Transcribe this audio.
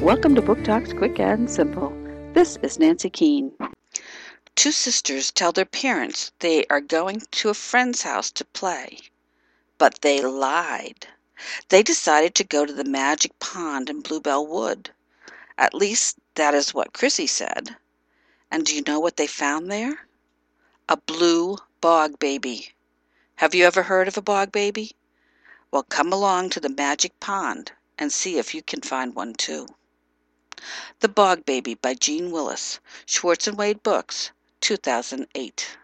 Welcome to Book Talks Quick and Simple. This is Nancy Keane. Two sisters tell their parents they are going to a friend's house to play, but they lied. They decided to go to the magic pond in Bluebell Wood. At least, that is what Chrissy said. And do you know what they found there? A blue bog baby. Have you ever heard of a bog baby? Well, come along to the magic pond and see if you can find one too. The Bog Baby by Jeanne Willis, Schwartz and Wade Books, 2008.